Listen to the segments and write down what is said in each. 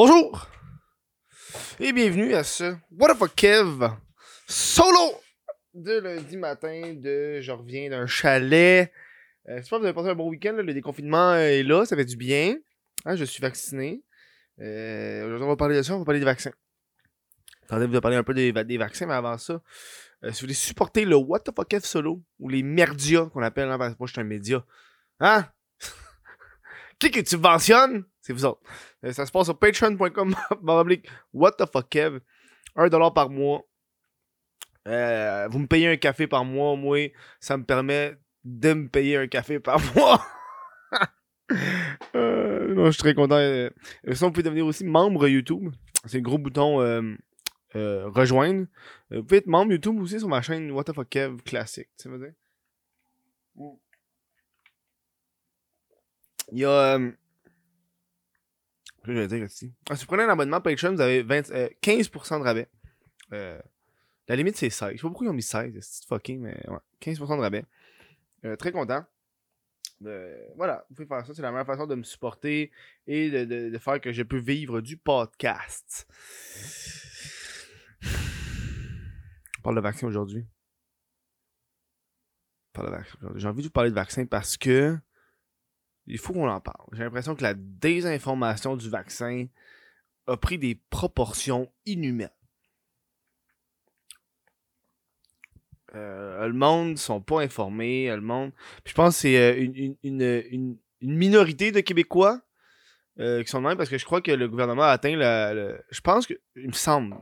Bonjour et bienvenue à ce What the Kev solo de lundi matin de je reviens d'un chalet. Euh, J'espère que vous avez passé un bon week-end. Le déconfinement est là, ça fait du bien. Hein, je suis vacciné. Euh, Aujourd'hui, on va parler de ça, on va parler des vaccins. Attendez, vous parler un peu des, va- des vaccins, mais avant ça, euh, si vous voulez supporter le What the fuck solo ou les merdias qu'on appelle, hein, parce que moi je suis un média. Hein? Qui que tu subventionnes? C'est vous autres. Euh, ça se passe sur patreon.com what the fuck Kev? 1$ par mois. Euh, vous me payez un café par mois, moi, ça me permet de me payer un café par mois. Euh, non, je suis très content. Sinon, vous pouvez devenir aussi membre YouTube. C'est le gros bouton euh, euh, rejoindre. Euh, vous pouvez être membre YouTube aussi sur ma chaîne What the fuck Kev classique. Tu sais, dire? Il y a. euh, je vais dire ici? Ah, si vous prenez un abonnement Patreon, vous avez 20, euh, 15% de rabais. Euh, la limite, c'est 16. Je sais pas pourquoi ils ont mis 16. C'est fucking, mais ouais. 15% de rabais. Euh, très content. Voilà, vous pouvez faire ça. C'est la meilleure façon de me supporter et de, de- faire que je peux vivre du podcast. On parle de vaccin aujourd'hui. J'ai envie de vous parler de vaccin parce que il faut qu'on en parle. J'ai l'impression que la désinformation du vaccin a pris des proportions inhumaines. Euh, le monde sont pas informés. Je pense que c'est euh, une, une, une, une- minorité de Québécois euh, qui sont de même parce que je crois que le gouvernement a atteint le. le- je pense que. Il me semble.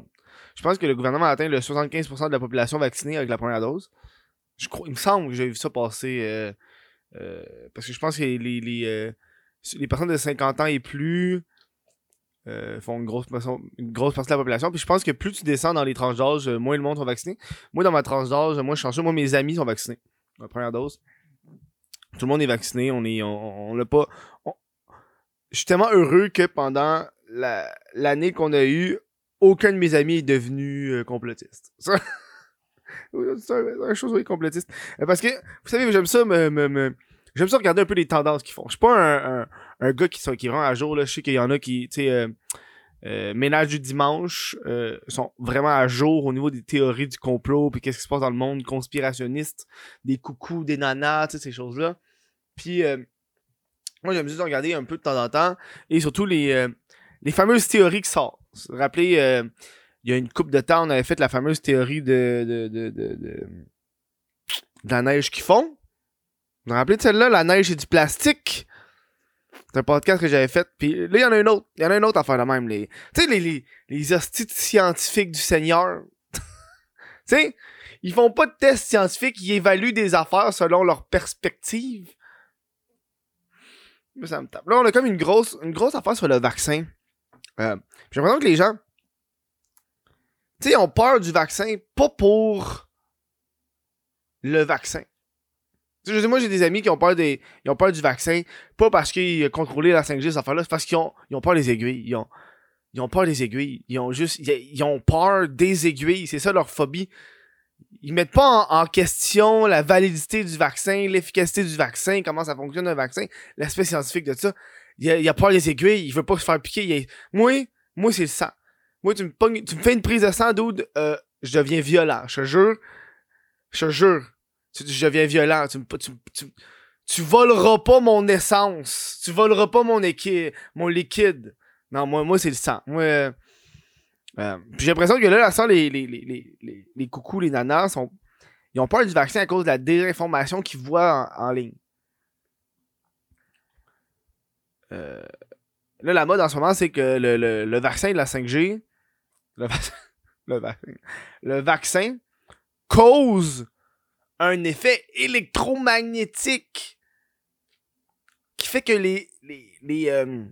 Je pense que le gouvernement a atteint le 75% de la population vaccinée avec la première dose. Je crois, il me semble que j'ai vu ça passer. euh, euh, parce que je pense que les, les, euh, les personnes de 50 ans et plus euh, font une grosse, une grosse partie de la population. Puis je pense que plus tu descends dans les tranches d'âge, euh, moins le monde sont vaccinés. Moi, dans ma tranche d'âge, moi, je suis chanceux. Moi, mes amis sont vaccinés. La première dose. Tout le monde est vacciné. On est. On, l'a pas. Je suis tellement heureux que pendant la- l'année qu'on a eue, aucun de mes amis est devenu euh, complotiste. Ça- C'est un- chose, oui, complotiste. Euh, Parce que, vous savez, j'aime ça me- J'aime ça regarder un peu les tendances qu'ils font. Je suis pas un, un, gars qui, qui rend à jour. Là. Je sais qu'il y en a qui, tu sais, euh, euh, Ménage du dimanche euh, sont vraiment à jour au niveau des théories du complot, puis qu'est-ce qui se passe dans le monde conspirationniste, des coucous, des nanas, ces choses-là. Puis, moi, j'aime juste regarder un peu de temps en temps, et surtout les, les fameuses théories qui sortent. Rappelez, il y a une couple de temps, on avait fait la fameuse théorie de, de, de, de, de, la neige qui fond. Vous vous rappelez de celle-là, la neige et du plastique? C'est un podcast que j'avais fait. Puis là, il y en a une autre. Il y en a une autre à faire de même. Les, tu sais, les, les, les hosties scientifiques du Seigneur. tu sais, ils font pas de tests scientifiques, ils évaluent des affaires selon leur perspective. Mais ça me tape. Là, on a comme une grosse, une grosse affaire sur le vaccin. Euh, J'ai l'impression que les gens, tu sais, ont peur du vaccin, pas pour le vaccin. Je sais, moi, j'ai des amis qui ont peur, des, ils ont peur du vaccin, pas parce qu'ils ont contrôlé la 5G, cette affaire-là, c'est parce qu'ils ont, ils ont peur des aiguilles. Ils ont, ils ont peur des aiguilles. Ils ont juste, ils, ont peur des aiguilles. C'est ça leur phobie. Ils mettent pas en, question la validité du vaccin, l'efficacité du vaccin, comment ça fonctionne un vaccin, l'aspect scientifique de ça. Il a, il a peur des aiguilles, il veut pas se faire piquer. Moi, moi, c'est le sang. Moi, tu me, pognes- tu me fais une prise de sang, dude, euh, je deviens violent. Je te jure. Je te jure. Tu, je deviens violent. Tu, tu, tu, tu voleras pas mon essence. Tu voleras pas mon, équi- mon liquide. Non, moi, moi c'est le sang. Moi, euh, euh, j'ai l'impression que là, les, les, les, les, les, coucous, les nanas, ils ont peur du vaccin à cause de la désinformation qu'ils voient en, ligne. Euh, là, la mode en ce moment, c'est que le, le, le vaccin de la 5G, le, vac- le, vaccin, le vaccin cause un effet électromagnétique qui fait que les, les, les, euh,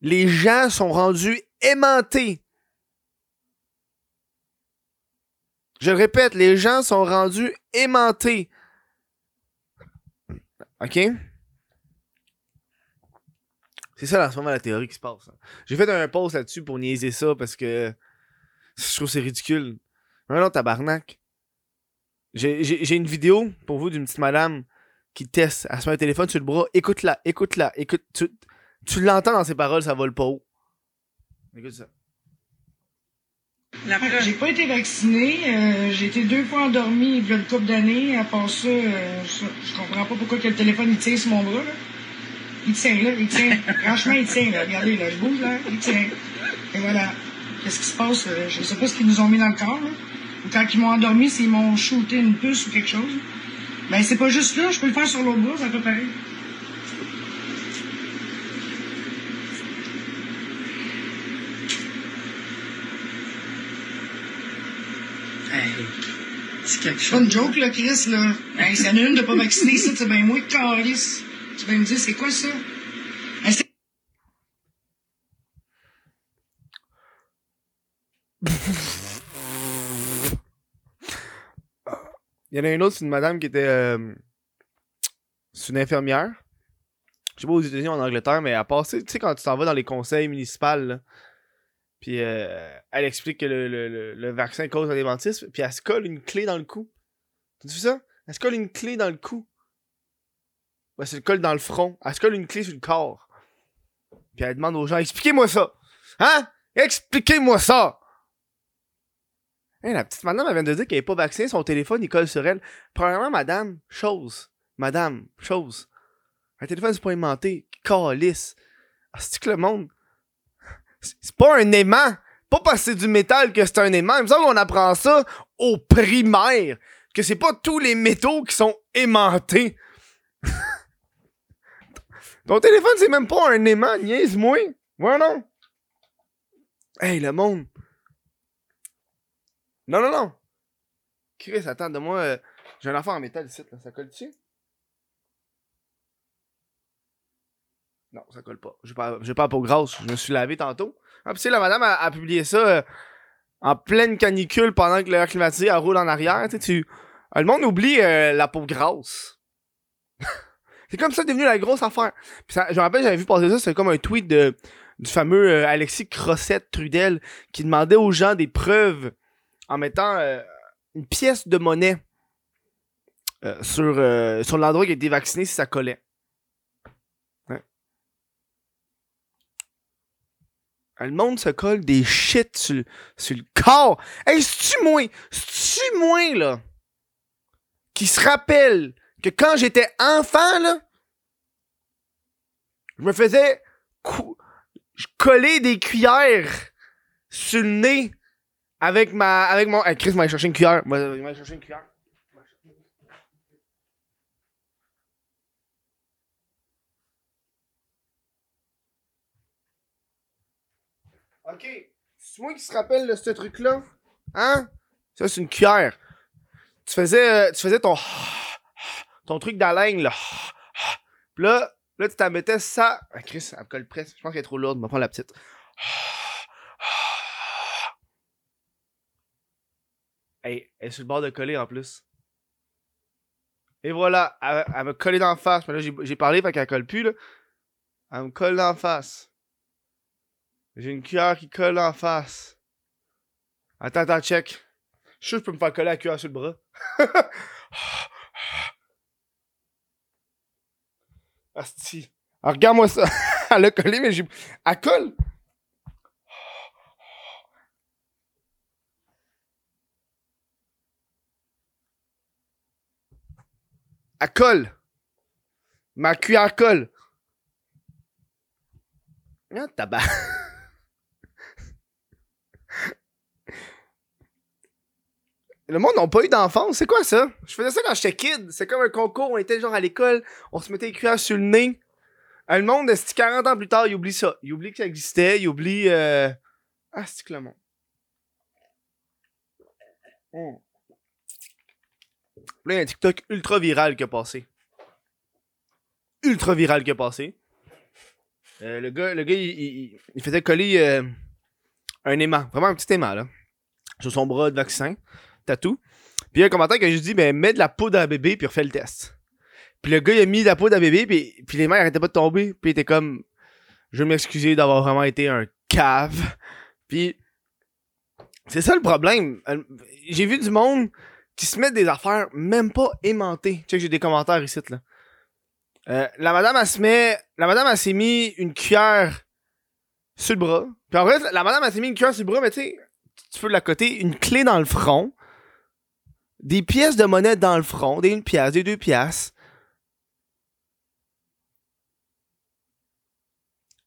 les gens sont rendus aimantés. Je le répète, les gens sont rendus aimantés. OK? C'est ça, en ce moment, la théorie qui se passe. hein. J'ai fait un post là-dessus pour niaiser ça parce que je trouve c'est ridicule. Un autre tabarnak. J'ai une vidéo pour vous d'une petite madame qui teste. Elle se met un téléphone sur le bras. Écoute-la, écoute-la, écoute. Tu Tu l'entends dans ses paroles, ça vole pas haut. Écoute ça. J'ai pas été vaccinée. euh, j'ai été deux fois endormie il y a une couple d'années. À part ça, euh, ça, je comprends pas pourquoi que le téléphone il tient sur mon bras. Là. Il tient, là. Il tient. Franchement, il tient. Là. Regardez, là, je bouge, là. Il tient. Et voilà. Qu'est-ce qui se passe? euh, Je sais pas ce qu'ils nous ont mis dans le corps. Là. Ou quand ils m'ont endormi, s'ils m'ont shooté une puce ou quelque chose. Ben, c'est pas juste là. Je peux le faire sur l'autre bras, ça peut pareil. Hey, c'est quelque C'est pas une chose. joke, là, Chris, là. Hey, ça une de pas vacciner, ça, c'est bien moi qui calisse. Tu vas me dire, c'est quoi ça? Hey, c'est- Il y en a une autre, c'est une madame qui était. euh, c'est une infirmière. Je sais pas aux États-Unis ou en Angleterre, mais elle passait. Tu sais, quand tu t'en vas dans les conseils municipaux, là, puis euh, elle explique que le, vaccin cause l'adéventisme, puis elle se colle une clé dans le cou. T'as vu ça? Elle se colle une clé dans le cou. Ouais, c'est le colle dans le front. Elle se colle une clé sur le corps. Puis elle demande aux gens Expliquez-moi ça! Hein? Expliquez-moi ça! Hey, la petite madame, elle vient de dire qu'elle n'est pas vaccinée, son téléphone, il colle sur elle. Premièrement, madame, chose. Madame, chose. Un téléphone, c'est pas aimanté. Calice. Ah, c'est que le monde. C'est pas un aimant. Pas parce que c'est du métal que c'est un aimant. Il me semble qu'on apprend ça au primaire. Que c'est pas tous les métaux qui sont aimantés. Ton téléphone, c'est même pas un aimant, niaise-moi. Ouais, non. Hey, le monde. Non, non, non. Chris, attends, de moi. euh, J'ai un enfant en métal ici, là. Ça colle dessus? Non, ça colle pas. J'ai pas, j'ai pas peau grasse. Je me suis lavé tantôt. Ah, pis tu sais, la madame a, a publié ça euh, en pleine canicule pendant que l'air climatisé roule en arrière. Tu tu. euh, le monde oublie euh, la peau grasse. c'est comme ça devenu la grosse affaire. Pis ça, je me rappelle, j'avais vu passer ça, c'était comme un tweet de, du fameux euh, Alexis Crossette Trudel qui demandait aux gens des preuves en mettant euh, une pièce de monnaie euh, sur, euh, sur l'endroit qui a été vacciné si ça collait. Ouais. Ah, Le monde se colle des shit sur, sur le corps. Hey, c'est-tu moi? C'est-tu moi, là? Qui se rappelle que quand j'étais enfant, là, je me faisais collais des cuillères sur le nez avec ma. Avec mon. Chris m'a cherché une cuillère. M'a m'a cherché une cuillère. Ok. C'est moi qui se rappelle de ce truc-là? Hein? Ça, c'est une cuillère. Tu faisais, euh, tu faisais ton. Ton truc d'haleine, là. Puis là, là, tu t'en mettais ça. Ah, Chris, elle me colle presque. Je pense qu'elle est trop lourde. Je vais prendre la petite. Hey, elle est sur le bord de coller en plus. Et voilà, elle, elle me collé dans face. Mais là, j'ai parlé, fait qu'elle colle plus, là. Elle me colle dans face. J'ai une cuillère qui colle en face. Attends, attends, check. Je suis sûr que je peux me faire coller la cuillère sur le bras. Asti. Regarde-moi ça. Elle a collé, mais j'ai. Elle colle. Elle colle. Ma cuillère colle. Ah, tabac. Le monde n'a pas eu d'enfance. C'est quoi ça? Je faisais ça quand j'étais kid. C'est comme un concours. On était genre à l'école. On se mettait les cuillères sur le nez. Le monde, c'est 40 ans plus tard, il oublie ça? Il oublie que ça existait. Il oublie. Euh... Ah, c'est que le monde. Mm. Un TikTok ultra viral qui a passé. Ultra viral qui a passé. Euh, le gars, le gars il, faisait coller euh, un aimant. Vraiment un petit aimant, là. Sur son bras de vaccin. Tatou. Puis il y a un commentaire qui a juste dit ben, mets de la poudre à bébé, puis refais le test. Puis le gars, il a mis de la poudre à bébé, puis, puis les mains arrêtaient pas de tomber. Puis il était comme Je veux m'excuser d'avoir vraiment été un cave. Puis c'est ça le problème. Euh, J'ai vu du monde qui se met des affaires même pas aimantées. Tu sais que j'ai des commentaires ici, là. Euh, la madame, elle se met. La madame, elle s'est mis une cuillère sur le bras. Puis en fait, la madame, elle s'est mis une cuillère sur le bras, mais tu sais, tu peux de la côté, une clé dans le front, des pièces de monnaie dans le front, des une pièce, des deux pièces.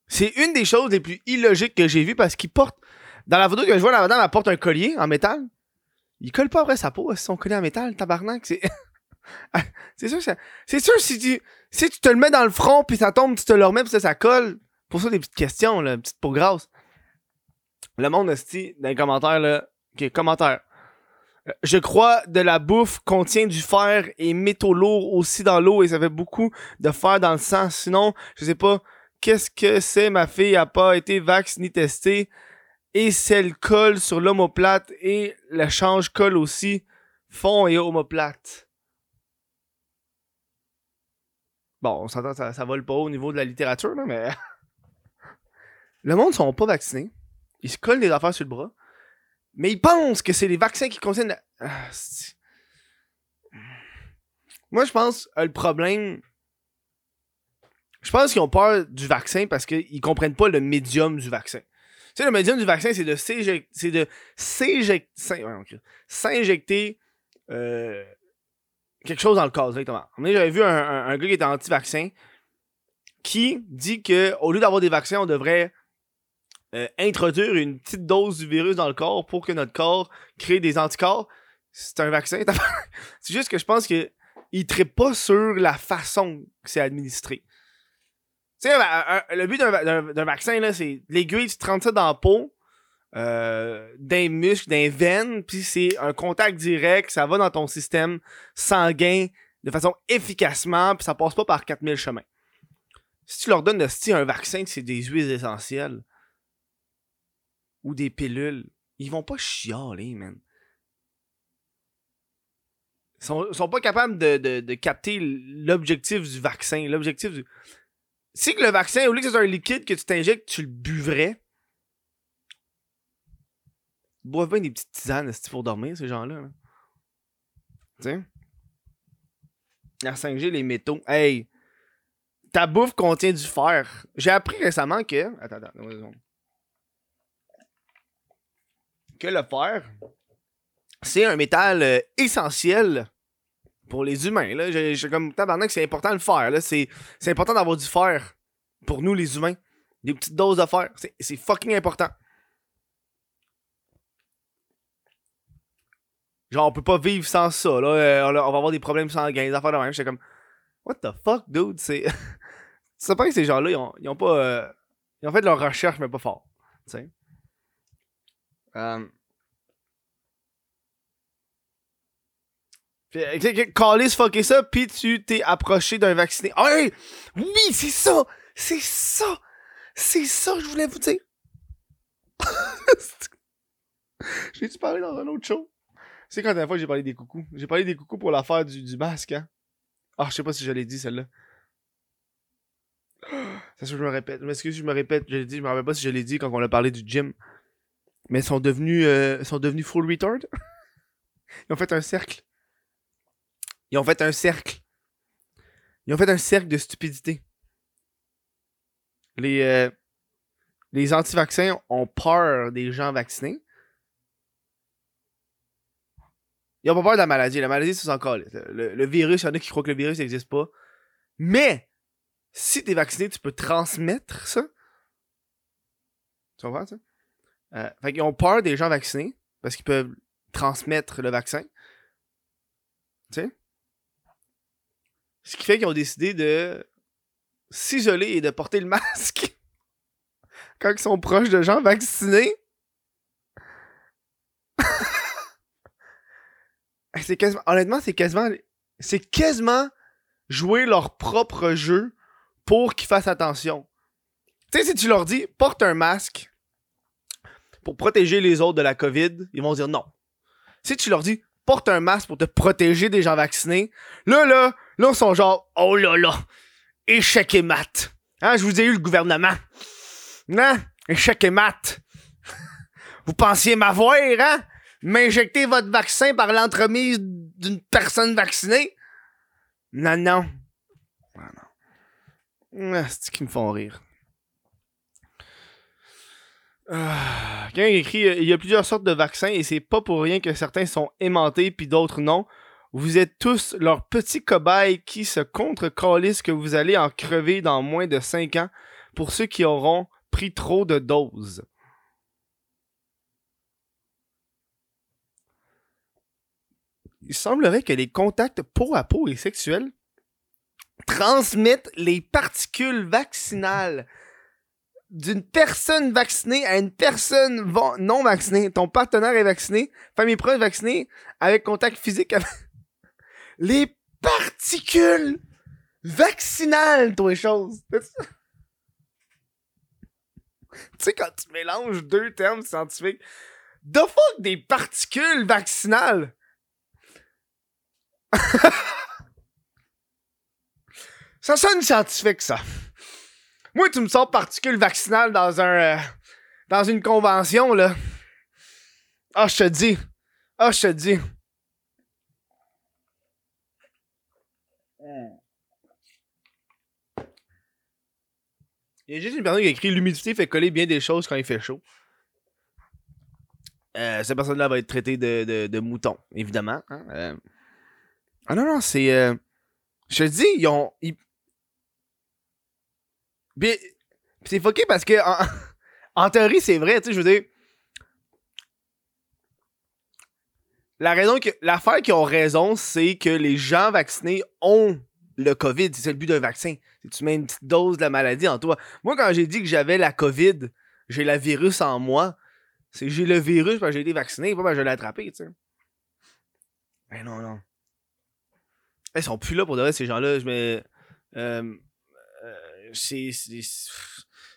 C'est une des choses les plus illogiques que j'ai vues parce qu'il porte. Dans la photo que je vois, la madame, elle porte un collier en métal. Il colle pas après sa peau, son collier en métal, tabarnak. C'est. c'est sûr, c'est sûr si tu si tu te le mets dans le front puis ça tombe, tu te le remets puis ça, ça colle. Pour ça des petites questions là, petites peau grasse. Le monde dit dans les commentaires là, ok commentaire. Euh, Je crois de la bouffe contient du fer et métaux lourds aussi dans l'eau et ça fait beaucoup de fer dans le sang. Sinon, je sais pas qu'est-ce que c'est. Ma fille a pas été vax ni testée et celle colle sur l'homoplate et le change colle aussi fond et homoplate. Bon, on s'entend, ça, ça vole pas au niveau de la littérature, là, mais. le monde sont pas vaccinés. Ils se collent des affaires sur le bras. Mais ils pensent que c'est les vaccins qui contiennent. la- Ah, Moi, je pense euh, le problème. Je pense qu'ils ont peur du vaccin parce qu'ils comprennent pas le médium du vaccin. Sais, le médium du vaccin, c'est de. S'injecter. euh, quelque chose dans le corps, donné, J'avais vu un, gars qui était anti-vaccin qui dit que au lieu d'avoir des vaccins, on devrait euh, introduire une petite dose du virus dans le corps pour que notre corps crée des anticorps. C'est un vaccin. c'est juste que je pense que il trippe pas sur la façon que c'est administré. Tu sais, le but d'un va- d'un d'un vaccin, là, c'est l'aiguille, tu te ça dans la peau, euh, d'un muscle, d'un veine, puis c'est un contact direct, ça va dans ton système sanguin de façon efficacement, puis ça passe pas par 4000 chemins. Si tu leur donnes de un vaccin, c'est des huiles essentielles ou des pilules, ils vont pas chialer, man. Ils sont, sont pas capables de, de, de capter l'objectif du vaccin. L'objectif du. Si que le vaccin, au lieu que c'est un liquide que tu t'injectes, tu le buvrais. Boivent bien des petites tisanes pour dormir, ces gens-là. là? Tu sais? La 5G, les métaux. Hey! Ta bouffe contient du fer. J'ai appris récemment que. Attends, attends, seconde. Que le fer, c'est un métal euh, essentiel pour les humains. Là. J'ai, comme tabarnak, c'est important le fer. Là. C'est, c'est important d'avoir du fer pour nous, les humains. Des petites doses de fer. C'est, c'est fucking important. Genre, on peut pas vivre sans ça. Là. Euh, on, va avoir des problèmes sanguins, des affaires de même. J'étais comme, what the fuck, dude? C'est. sais pas que ces gens-là, ils ont, ils ont pas. euh, Ils ont fait de leur recherche, mais pas fort. Tu sais. Euh... Fait- que- que- Callis fucké ça, pis tu t'es approché d'un vacciné. Ah oui! Oui, c'est ça! C'est ça! C'est ça que je voulais vous dire! J'ai-tu parlé dans un autre show? C'est quand la dernière fois que j'ai parlé des coucous. J'ai parlé des coucous pour l'affaire du, du masque, hein? Ah, je sais pas si je l'ai dit, celle-là. Ça se je me répète. Je m'excuse, je me répète. Je l'ai dit, je me rappelle pas si je l'ai dit quand on a parlé du gym. Mais ils sont devenus, euh, sont devenus full retard. Ils ont fait un cercle. Ils ont fait un cercle. Ils ont fait un cercle de stupidité. Les, euh, anti-vaccins ont peur des gens vaccinés. Ils ont pas peur de la maladie. La maladie, c'est encore. Le, le- le virus, il y en a qui croient que le virus n'existe pas. Mais, si t'es vacciné, tu peux transmettre ça. Tu comprends ça? Euh, fait qu'ils ont peur des gens vaccinés parce qu'ils peuvent transmettre le vaccin. Tu sais? Ce qui fait qu'ils ont décidé de s'isoler et de porter le masque quand ils sont proches de gens vaccinés. C'est quasiment, honnêtement, c'est quasiment, c'est quasiment jouer leur propre jeu pour qu'ils fassent attention. Tu sais, si tu leur dis, porte un masque pour protéger les autres de la COVID, ils vont dire non. Si tu leur dis, porte un masque pour te protéger des gens vaccinés, là, là, là, ils sont genre, oh là là, échec et mat. Hein, je vous ai eu le gouvernement. Non, échec et mat. Vous pensiez m'avoir, hein? M'injecter votre vaccin par l'entremise d'une personne vaccinée? Non, non. Non, non. Ah, c'est qui me font rire? Ah, Quelqu'un écrit euh, Il y a plusieurs sortes de vaccins et c'est pas pour rien que certains sont aimantés puis d'autres non. Vous êtes tous leurs petits cobayes qui se contre que vous allez en crever dans moins de 5 ans pour ceux qui auront pris trop de doses. Il semblerait que les contacts peau à peau et sexuels transmettent les particules vaccinales d'une personne vaccinée à une personne non vaccinée. Ton partenaire est vacciné, famille proche vaccinée, avec contact physique. Les particules vaccinales, toi, les choses. tu sais, quand tu mélanges deux termes scientifiques, the fuck des particules vaccinales? ça sonne scientifique, ça. Moi, tu me sors particules vaccinales dans un. euh, dans une convention, là. Ah, je te dis. Ah, je te dis. Il y a juste une personne qui a écrit L'humidité fait coller bien des choses quand il fait chaud. Euh, cette personne-là va être traitée de, de, mouton, évidemment. hein, euh. Ah non, non, c'est. euh, Je te dis, ils ont. ils- c'est fucké parce que en, en théorie, c'est vrai, tu sais, je veux dire. La raison que. L'affaire qui ont raison, c'est que les gens vaccinés ont le COVID. C'est le but d'un vaccin. C'est tu mets une petite dose de la maladie en toi. Moi, quand j'ai dit que j'avais la COVID, j'ai le virus en moi, c'est j'ai le virus parce que j'ai été vacciné, pas parce je l'ai attrapé, tu sais. Ben non, non. Ils sont plus là pour de vrai, ces gens-là. Je. Euh, euh,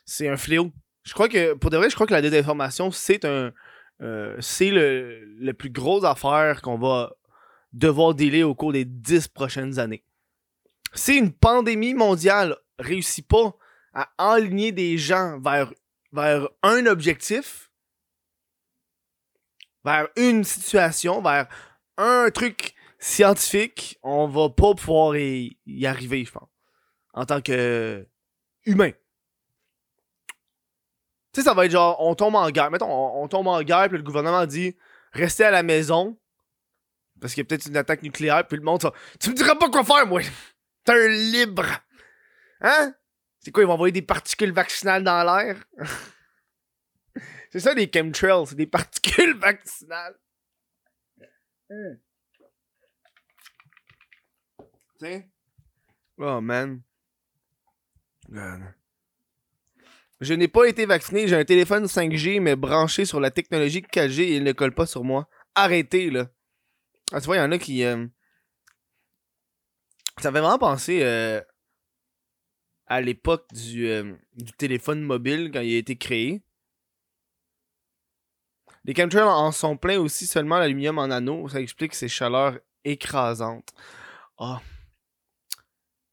C'est un fléau. Je crois que, pour de vrai, je crois que la désinformation, c'est un. Euh, c'est le, plus gros affaire qu'on va devoir dealer au cours des dix prochaines années. Si une pandémie mondiale réussit pas à enligner des gens vers, vers un objectif, vers une situation, vers un truc scientifique, on va pas pouvoir y, y arriver, je pense. En tant que humain. Tu sais, ça va être genre, on tombe en guerre. Mettons, on, tombe en guerre, puis le gouvernement dit restez à la maison. Parce qu'il y a peut-être une attaque nucléaire, puis le monde, ça, tu me diras pas quoi faire, moi. T'es un libre. Hein? C'est quoi, ils vont envoyer des particules vaccinales dans l'air? c'est ça, des chemtrails, c'est des particules vaccinales. Hein? Tu sais? Oh, man. Je n'ai pas été vacciné, j'ai un téléphone 5G, mais branché sur la technologie 4G et il ne colle pas sur moi. Arrêtez, là. Ah, tu vois, il y en a qui. euh, Ça fait vraiment penser euh, à l'époque du, euh, du téléphone mobile quand il a été créé. Les chemtrails en sont pleins aussi seulement l'aluminium en anneau. Ça explique ces chaleurs écrasantes. Ah.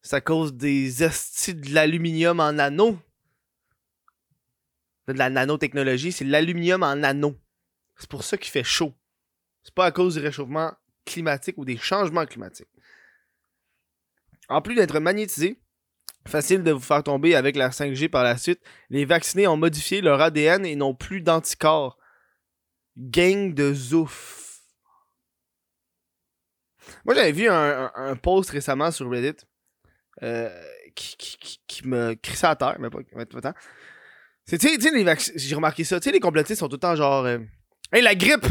C'est à cause des estis de l'aluminium en anneau. De la nanotechnologie, c'est l'aluminium en anneau. C'est pour ça qu'il fait chaud. C'est pas à cause du réchauffement climatique ou des changements climatiques. En plus d'être magnétisé, facile de vous faire tomber avec la 5G par la suite, les vaccinés ont modifié leur ADN et n'ont plus d'anticorps. Gang de zouf. Moi, j'avais vu un, post récemment sur Reddit euh, qui me crissait à terre, mais pas, mais pas tant. C'est, tu sais- les vaccins, j'ai remarqué ça, tu sais, les complotistes sont tout le temps genre, euh, hey, la grippe!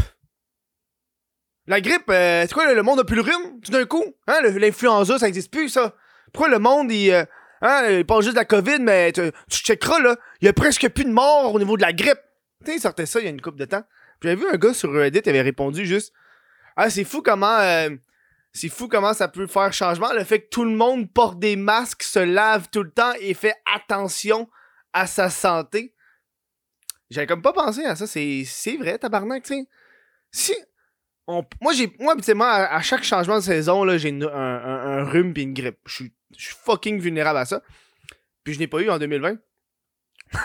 La grippe, euh, c'est quoi, le, monde a plus le rhume, tout d'un coup? Hein, l'influenza, ça existe plus, ça. Pourquoi le monde, il, euh, hein, parle juste de la COVID, mais tu, tu checkeras, là, il y a presque plus de morts au niveau de la grippe. Tu sais, il sortait ça il y a une couple de temps. J'avais vu un gars sur Reddit, il avait répondu juste, ah, c'est fou comment, euh, c'est fou comment ça peut faire changement, le fait que tout le monde porte des masques, se lave tout le temps et fait attention à sa santé. J'avais comme pas pensé à ça, c'est, vrai, tabarnak, tu sais. Si, moi, j'ai, moi, habituellement, à, chaque changement de saison, j'ai un, un- rhume pis une grippe. Je suis, fucking vulnérable à ça. Puis je n'ai pas eu en 2020.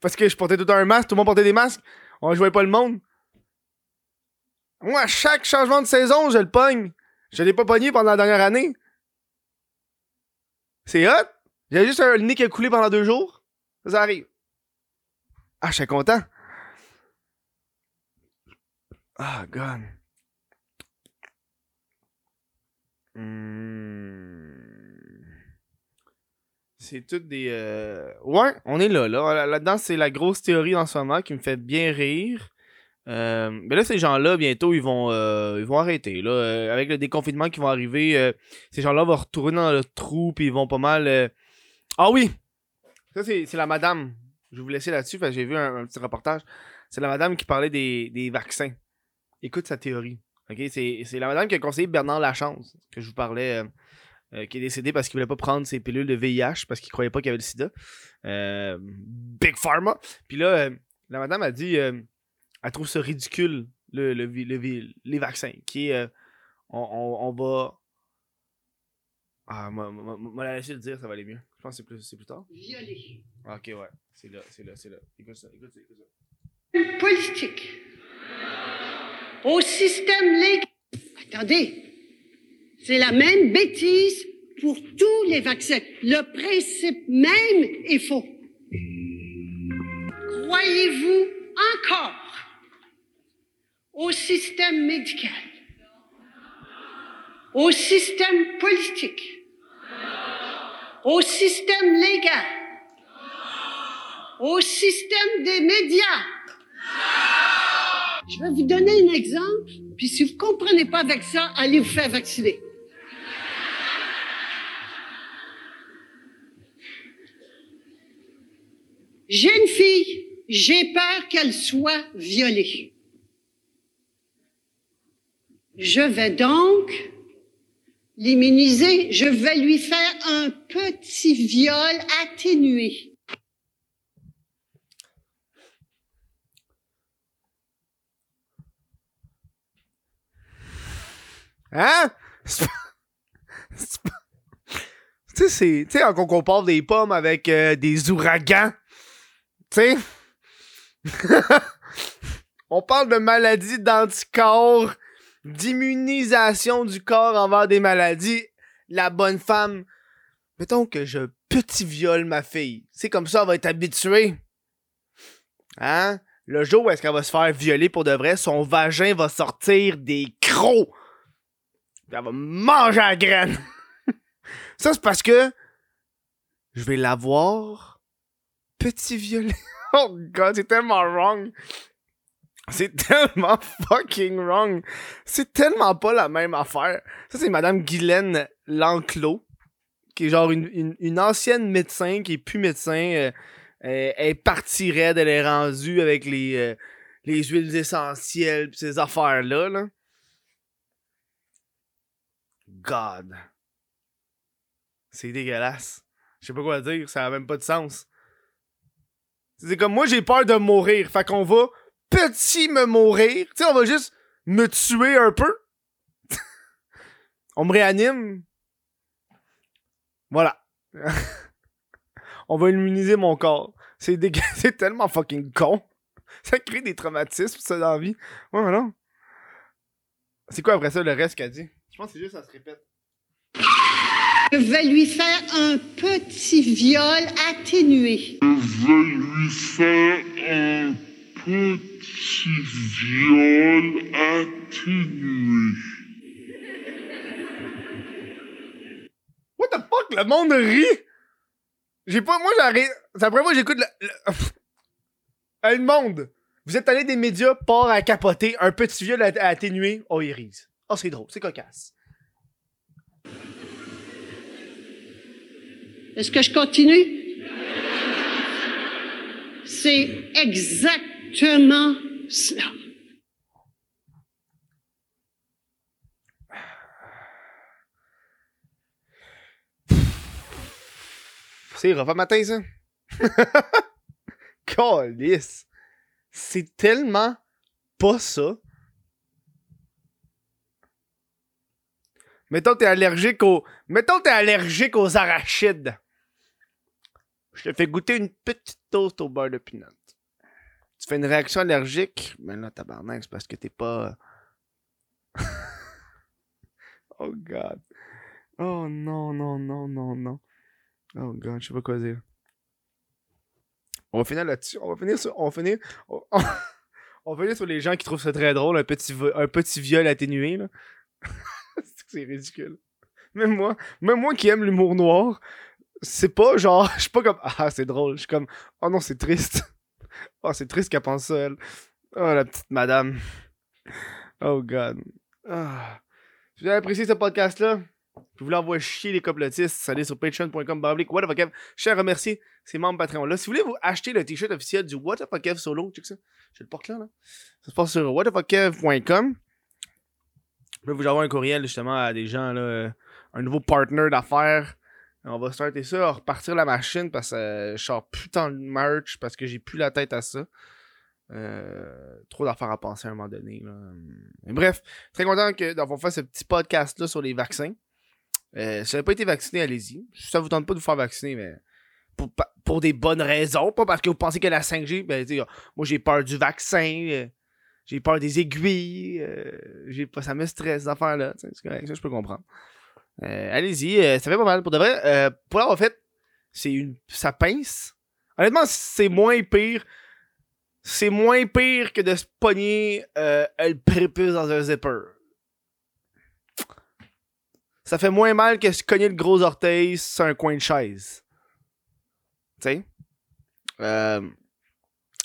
Parce que je portais tout le temps un masque, tout le monde portait des masques. On jouait pas le monde. Moi, à chaque changement de saison, je le pogne. Je l'ai pas pogné pendant la dernière année. C'est hot. J'avais juste un nez qui a coulé pendant deux jours? Ça arrive. Ah, je suis content. Ah, God. Hmm. C'est toutes des. euh, Ouais, on est là. là. Là-dedans, c'est la grosse théorie en ce moment qui me fait bien rire. Euh, mais là, ces gens-là, bientôt, ils vont, euh, ils vont arrêter. Là. Avec le déconfinement qui va arriver, ces gens-là vont retourner dans le trou, puis ils vont pas mal. Ah oui! Ça, c'est la madame. Je vais vous laisser là-dessus, parce que j'ai vu un, petit reportage. C'est la madame qui parlait des, vaccins. Écoute sa théorie. C'est la madame qui a conseillé Bernard Lachance, que je vous parlais, euh, euh, qui est décédé parce qu'il voulait pas prendre ses pilules de VIH parce qu'il croyait pas qu'il avait le sida. Euh, Big Pharma. Puis là, la madame a dit, elle trouve ça ridicule, le, les vaccins, qui on va... Ah, moi, moi, moi, moi, la laisser le dire, ça va aller mieux. Je pense que c'est plus, c'est plus tard. Violé. Ah, ok, ouais. C'est là, c'est là, c'est là. Écoute ça, écoute ça, écoute ça. Politique. Au système légal. Attendez. C'est la même bêtise pour tous les vaccins. Le principe même est faux. Croyez-vous encore au système médical, au système politique, au système légal, au système des médias? Je vais vous donner un exemple, puis si vous comprenez pas avec ça, allez vous faire vacciner. J'ai une fille, j'ai peur qu'elle soit violée. Je vais donc l'immuniser, je vais lui faire un petit viol atténué. Hein? Tu sais, quand on compare des pommes avec euh, des ouragans. Tu sais? on parle de maladies d'anticorps, d'immunisation du corps envers des maladies. La bonne femme. Mettons que je petit viole ma fille. C'est comme ça, elle va être habituée. Hein? Le jour où est-ce qu'elle va se faire violer pour de vrai, son vagin va sortir des crocs. Puis elle va manger la graine. Ça, c'est parce que je vais l'avoir petit violet. Oh god, c'est tellement wrong. C'est tellement fucking wrong. C'est tellement pas la même affaire. Ça, c'est Madame Guylaine Lanclos, qui est genre une, une, ancienne médecin qui est plus médecin. euh, euh, elle est partie raide, rendue avec les, euh, les huiles essentielles pis ces affaires-là. Là. God. C'est dégueulasse. Je sais pas quoi dire, ça a même pas de sens. C'est comme moi j'ai peur de mourir, fait qu'on va petit me mourir. Tu sais, on va juste me tuer un peu. on me réanime. Voilà. on va immuniser mon corps. C'est dégue... c'est tellement fucking con. Ça crée des traumatismes, ça, dans la vie. Ouais, mais non. C'est quoi après ça le reste qu'elle dit? Je pense que c'est juste ça se répète. Je vais lui faire un petit viol atténué. Je vais lui faire un petit viol atténué. What the fuck, le monde rit! J'ai pas. Moi, j'arrive. C'est après moi, j'écoute le. le... Le monde! Vous êtes allé des médias, part à capoter, un petit viol à, à atténuer. Oh, ils risent. Oh, c'est drôle, c'est cocasse. Est-ce que je continue? C'est exactement cela. C'est à matin, ça? Calice. C'est tellement pas ça. Mettons t'es allergique aux. Mettons t'es allergique aux arachides. Je te fais goûter une petite toast au beurre de peanut. Tu fais une réaction allergique, mais là, tabarnak, c'est parce que t'es pas. oh god. Oh non, non, non, non, non. Oh god, je sais pas quoi dire. On va finir là-dessus. On va finir sur. On va finir. On, va finir sur les gens qui trouvent ça très drôle, un petit, un petit viol atténué, là. c'est ridicule. Même moi, même moi qui aime l'humour noir, c'est pas genre. Je suis pas comme. Ah, c'est drôle. Je suis comme. Oh non, c'est triste. Oh, c'est triste qu'elle pense ça, elle. Oh, la petite madame. Oh god. Ah. Si vous avez apprécié ce podcast-là, je voulais envoyer chier les complotistes. Allez sur patreon.com. What the. Je tiens à remercier ces membres Patreon-là. Si vous voulez vous acheter le t-shirt officiel du What the fuck Kev solo, check ça. Je le porte là, là. Ça se passe sur whatthefuckkev.com. Là, vous avoir un courriel justement à des gens, là, euh, un nouveau partner d'affaires. On va starter ça, on repartir la machine parce que euh, je sors plus tant de merch parce que j'ai plus la tête à ça. Euh, trop d'affaires à penser à un moment donné. là. Bref, très content d'avoir fait ce petit podcast-là sur les vaccins. Euh, si vous n'avez pas été vacciné, allez-y. Si ça vous tente pas de vous faire vacciner, mais pour, pour des bonnes raisons, pas parce que vous pensez que la 5G, ben, sais, moi j'ai peur du vaccin, euh, j'ai peur des aiguilles, j'ai pas, ça me stresse, tu sais, C'est correct, ça je peux comprendre. Euh, allez-y, euh, ça fait pas mal. Pour de vrai, euh, pour l'avoir fait, c'est une, ça pince. Honnêtement, c'est moins pire. C'est moins pire que de se pogner le prépuce dans un zipper. Ça fait moins mal que se cogner le gros orteil sur un coin de chaise. Tu sais?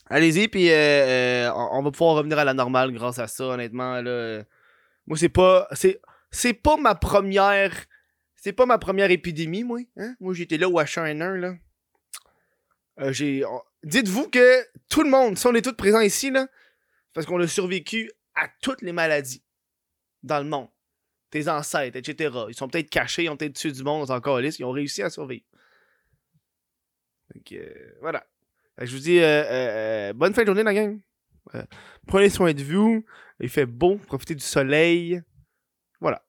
Allez-y, puis on va pouvoir revenir à la normale grâce à ça, honnêtement. Là. Moi, c'est pas. C'est pas ma première. C'est pas ma première épidémie, moi. Hein? Moi, j'étais là au H1N1, là. Euh, Dites-vous que tout le monde, si on est tous présents ici, là, parce qu'on a survécu à toutes les maladies dans le monde. Tes ancêtres, etc. Ils sont peut-être cachés, ils ont peut-être tué du monde, encore ils ont réussi à survivre. Donc, euh, voilà. Je vous dis euh, bonne fin de journée, la gang. Prenez soin de vous. Il fait beau, profitez du soleil. Voilà.